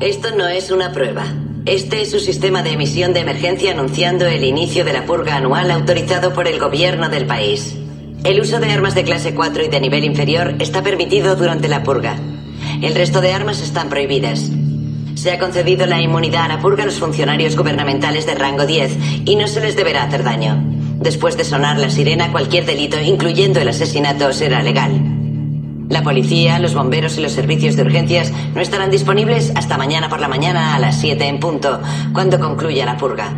Esto no es una prueba. Este es su sistema de emisión de emergencia anunciando el inicio de la purga anual autorizado por el gobierno del país. El uso de armas de clase 4 y de nivel inferior está permitido durante la purga. El resto de armas están prohibidas. Se ha concedido la inmunidad a la purga a los funcionarios gubernamentales de rango 10 y no se les deberá hacer daño. Después de sonar la sirena, cualquier delito, incluyendo el asesinato, será legal. La policía, los bomberos y los servicios de urgencias no estarán disponibles hasta mañana por la mañana a las 7 en punto, cuando concluya la purga.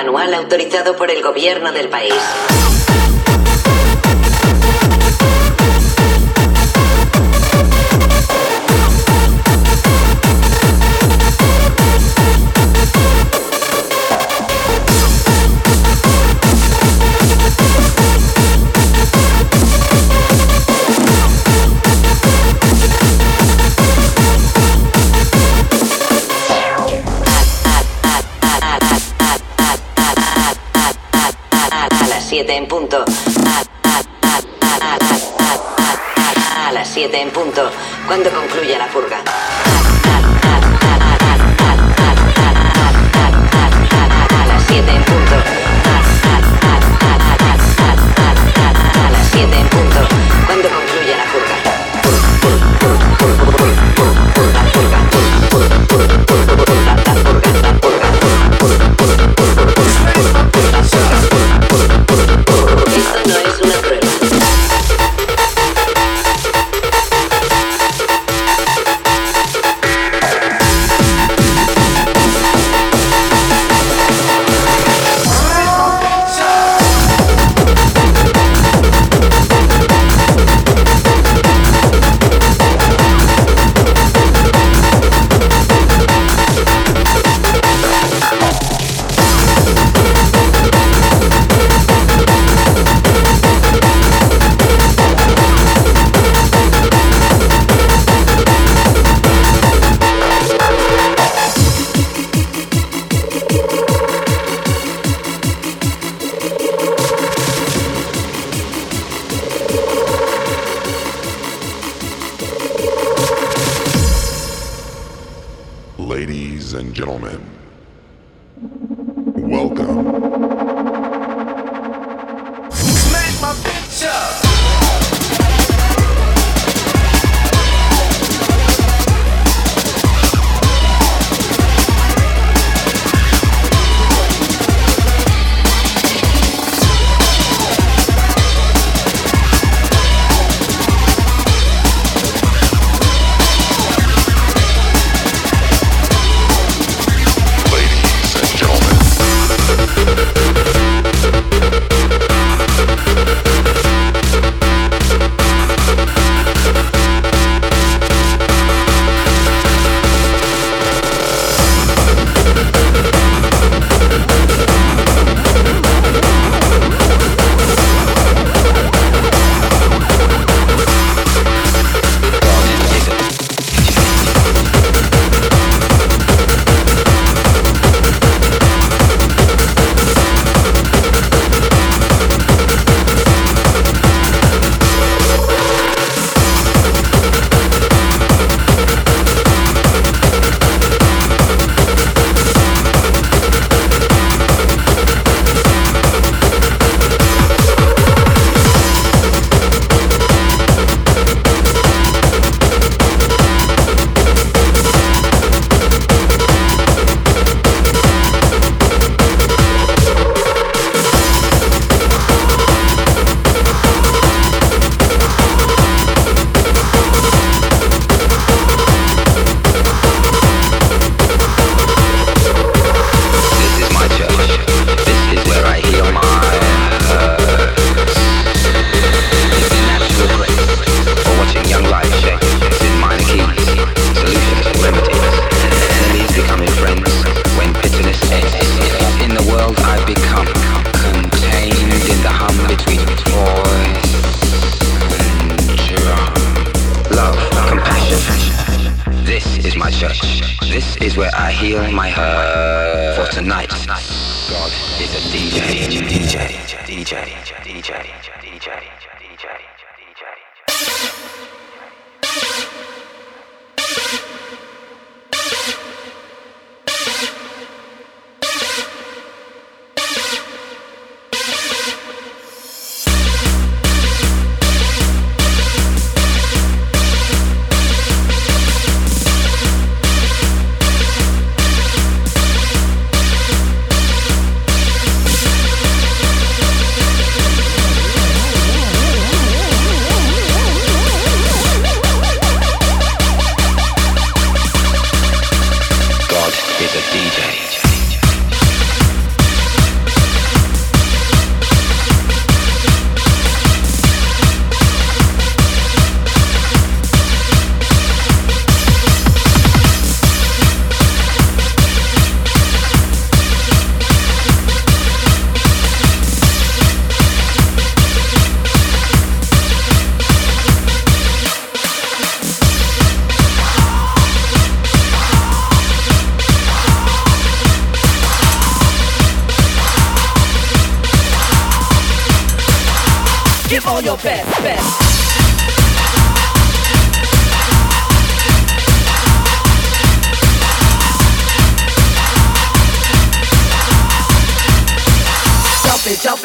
Anual autorizado por el gobierno del país. 7 en punto, cuando concluya la purga.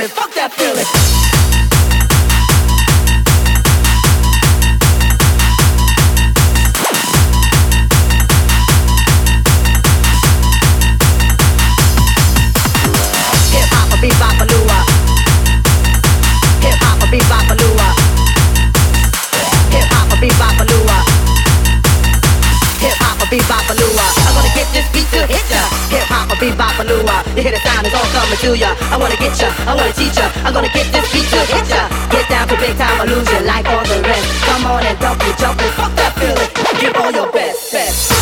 Fuck that feeling. coming to ya. I wanna get ya, I wanna teach ya. I'm gonna get this beat to hit ya. Get down for big time, I lose like all the rest. Come on and dump it, jump it, fuck that feeling. Give all your best, best.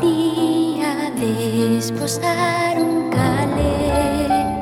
día desposar un calé.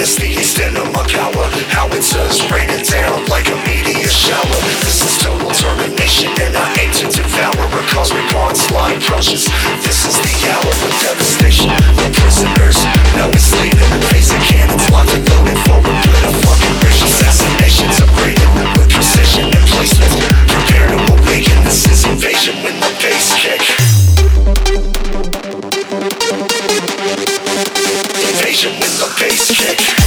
Back and witness the east end of Makawa Howitzers raining down like a meteor shower. This is total termination and I aim to devour a cosmic onslaught approaches This is the hour of devastation. The prisoners now enslaved Facing cannons. Locked and loaded Put a fucking rich assassinations. Upgraded with precision and placement. Prepare to awaken. This is invasion with the bass kick Invasion with the bass kick.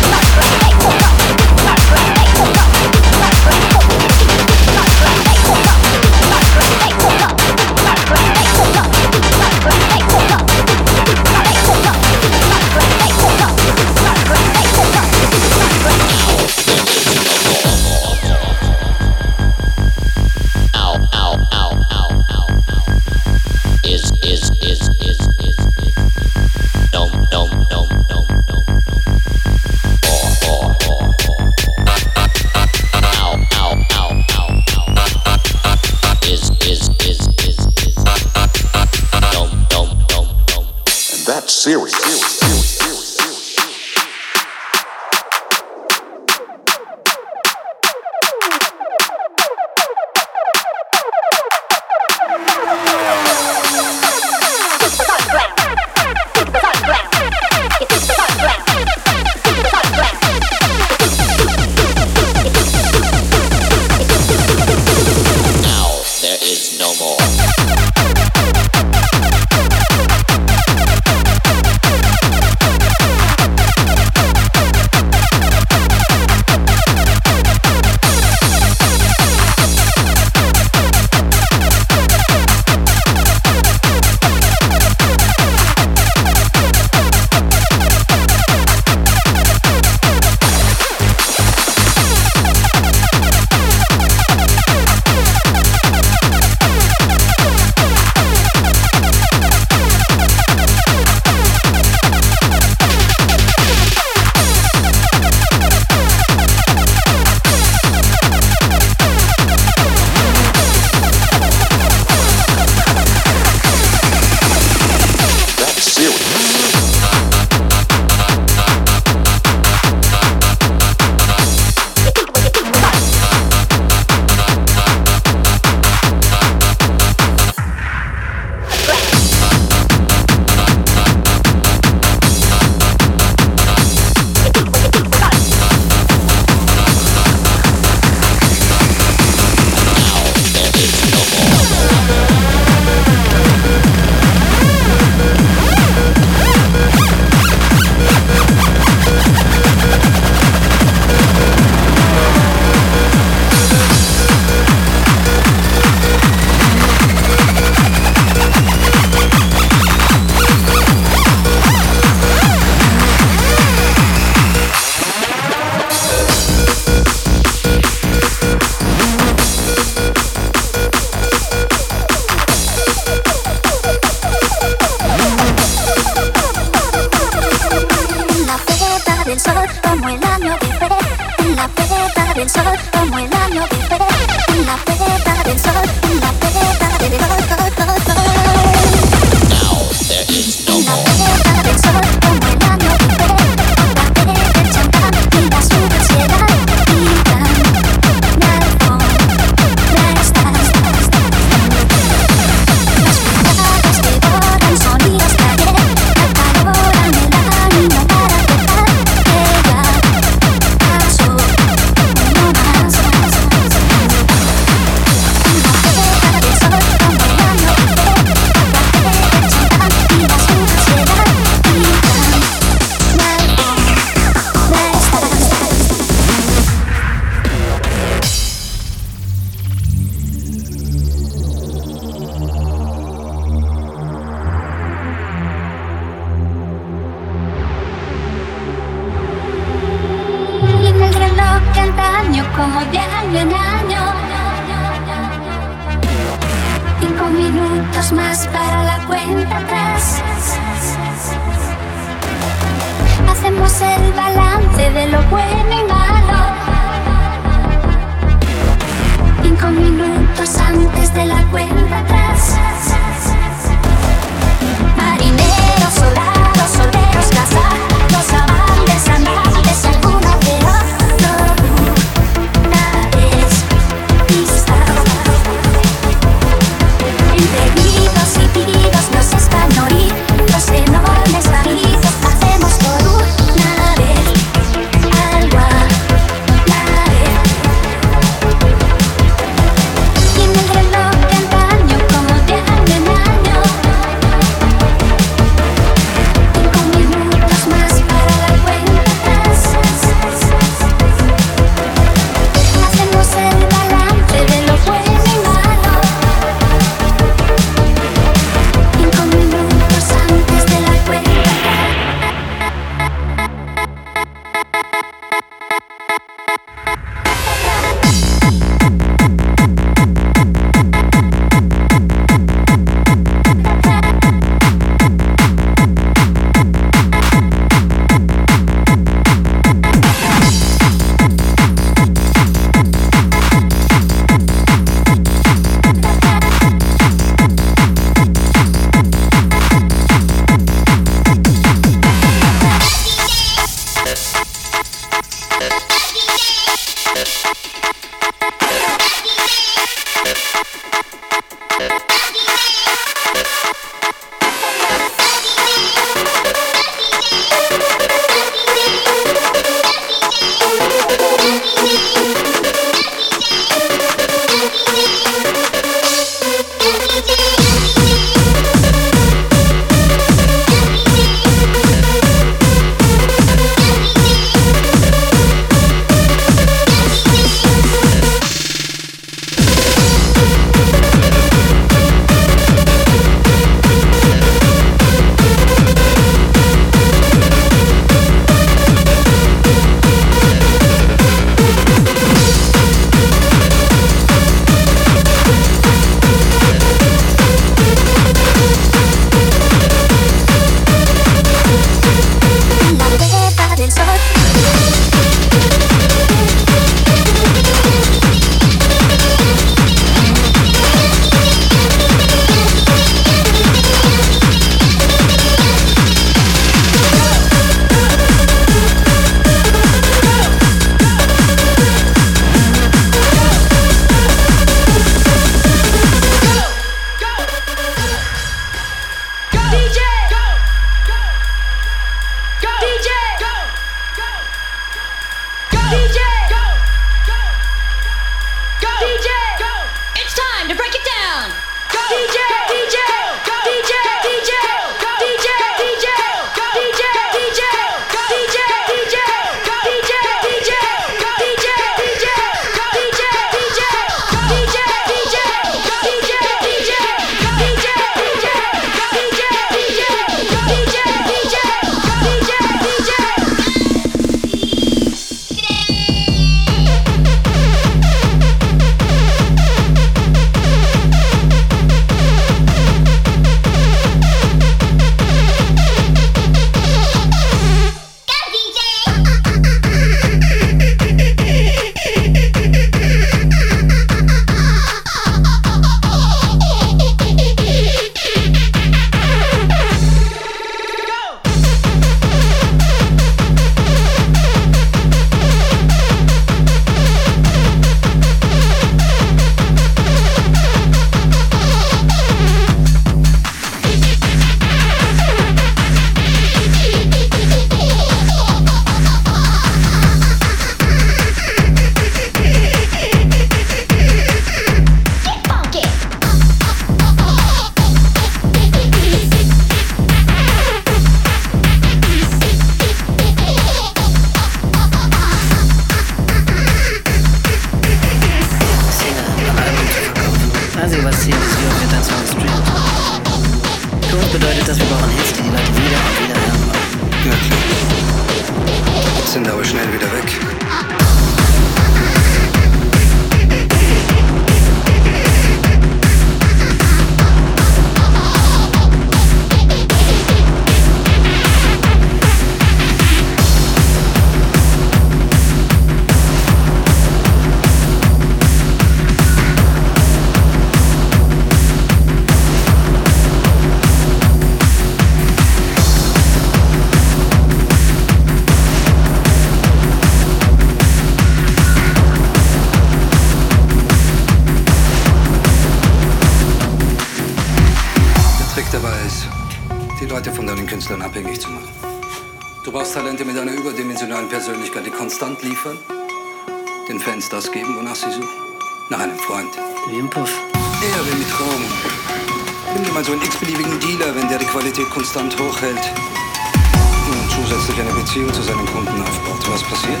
man so einen x-beliebigen Dealer, wenn der die Qualität konstant hochhält und zusätzlich eine Beziehung zu seinem Kunden aufbaut. Was passiert?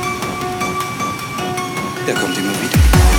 Er kommt immer wieder.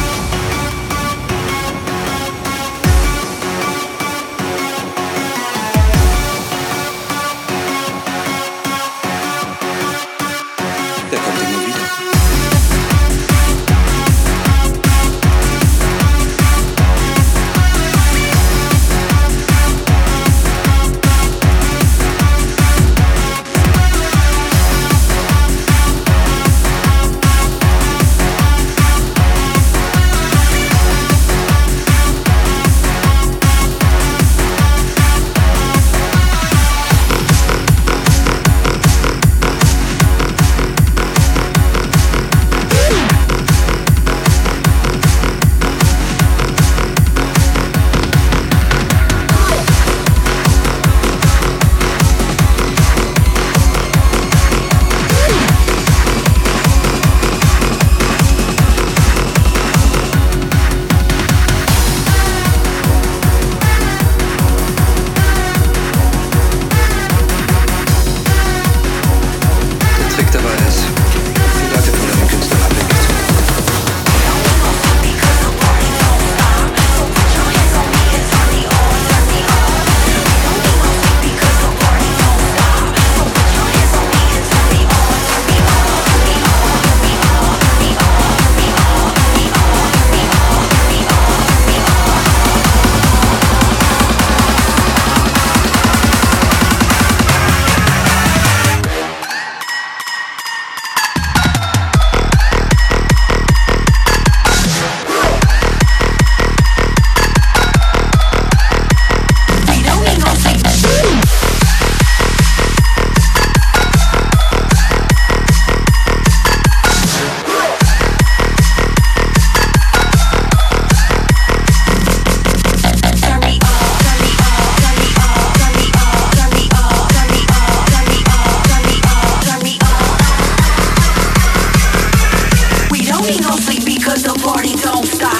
don't sleep because the party don't stop.